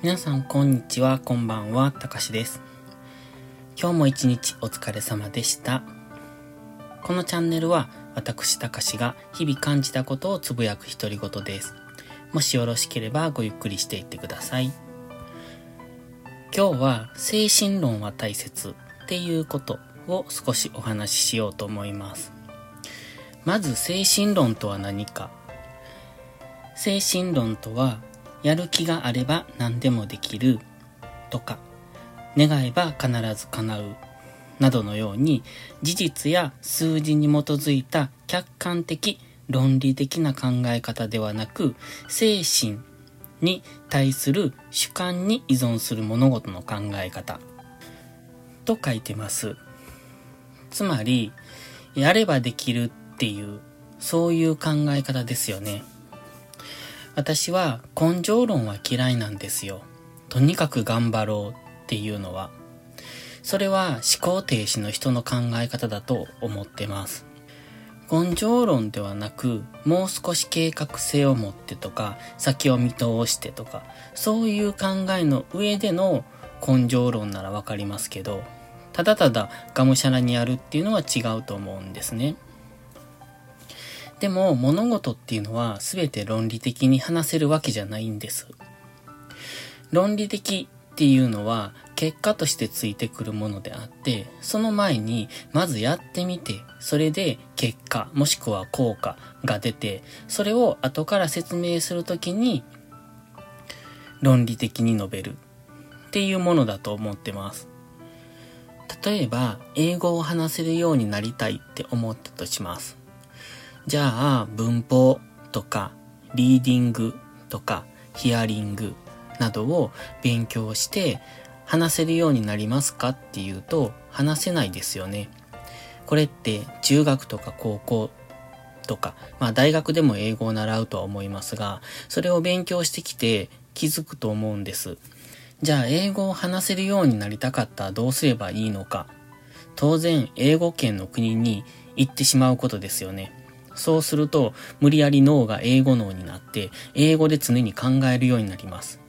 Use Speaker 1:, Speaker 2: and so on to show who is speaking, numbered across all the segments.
Speaker 1: 皆さんこんにちは、こんばんは、たかしです。今日も一日お疲れ様でした。このチャンネルは私たかしが日々感じたことをつぶやく独り言です。もしよろしければごゆっくりしていってください。今日は精神論は大切っていうことを少しお話ししようと思います。まず精神論とは何か。精神論とはやる気があれば何でもできるとか、願えば必ず叶うなどのように事実や数字に基づいた客観的論理的な考え方ではなく精神に対する主観に依存する物事の考え方と書いてます。つまり、やればできるっていう、そういう考え方ですよね。私は根性論は嫌いなんですよ。とにかく頑張ろうっていうのは。それは思考停止の人の考え方だと思ってます。根性論ではなく、もう少し計画性を持ってとか、先を見通してとか、そういう考えの上での根性論ならわかりますけど、ただただがむしゃらにやるっていうのは違うと思うんですね。でも物事っていうのは全て論理的に話せるわけじゃないんです。論理的っていうのは結果としてついてくるものであって、その前にまずやってみて、それで結果もしくは効果が出て、それを後から説明するときに論理的に述べるっていうものだと思ってます。例えば、英語を話せるようになりたいって思ったとします。じゃあ、文法とか、リーディングとか、ヒアリングなどを勉強して話せるようになりますかっていうと、話せないですよね。これって中学とか高校とか、まあ大学でも英語を習うとは思いますが、それを勉強してきて気づくと思うんです。じゃあ英語を話せるようになりたかったらどうすればいいのか。当然英語圏の国に行ってしまうことですよね。そうすると、無理やり脳が英語脳になって、英語で常に考えるようになります。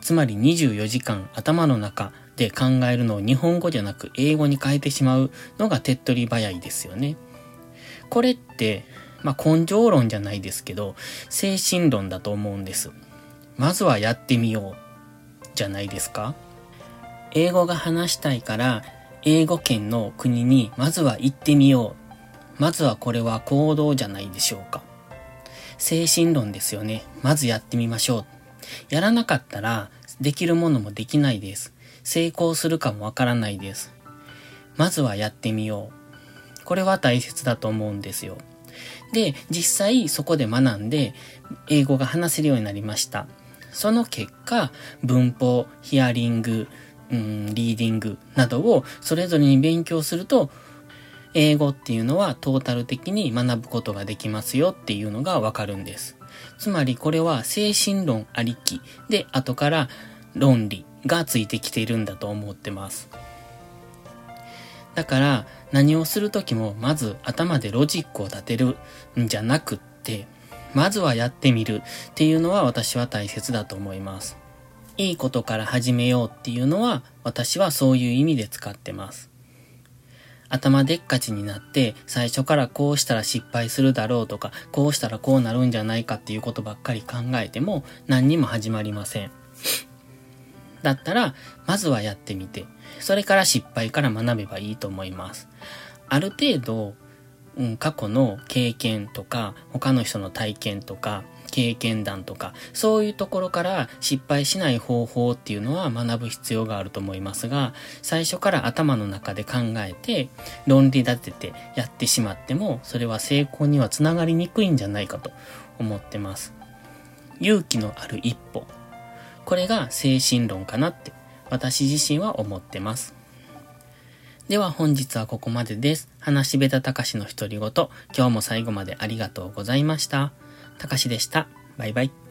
Speaker 1: つまり24時間頭の中で考えるのを日本語じゃなく英語に変えてしまうのが手っ取り早いですよね。これって、まあ、根性論じゃないですけど、精神論だと思うんです。まずはやってみよう、じゃないですか英語が話したいから、英語圏の国にまずは行ってみようまずはこれは行動じゃないでしょうか。精神論ですよね。まずやってみましょう。やらなかったら、できるものもできないです。成功するかもわからないです。まずはやってみよう。これは大切だと思うんですよ。で、実際そこで学んで、英語が話せるようになりました。その結果、文法、ヒアリング、うん、リーディングなどをそれぞれに勉強すると、英語っていうのはトータル的に学ぶことができますよっていうのがわかるんです。つまりこれは精神論ありきで後から論理がついてきているんだと思ってます。だから何をするときもまず頭でロジックを立てるんじゃなくってまずはやってみるっていうのは私は大切だと思います。いいことから始めようっていうのは私はそういう意味で使ってます。頭でっかちになって最初からこうしたら失敗するだろうとかこうしたらこうなるんじゃないかっていうことばっかり考えても何にも始まりません。だったらまずはやってみてそれから失敗から学べばいいと思います。ある程度、うん、過去の経験とか他の人の体験とか経験談とか、そういうところから失敗しない方法っていうのは学ぶ必要があると思いますが、最初から頭の中で考えて、論理立ててやってしまっても、それは成功にはつながりにくいんじゃないかと思ってます。勇気のある一歩。これが精神論かなって私自身は思ってます。では本日はここまでです。話しべたたかしの独り言。今日も最後までありがとうございました。たかしでした。バイバイ。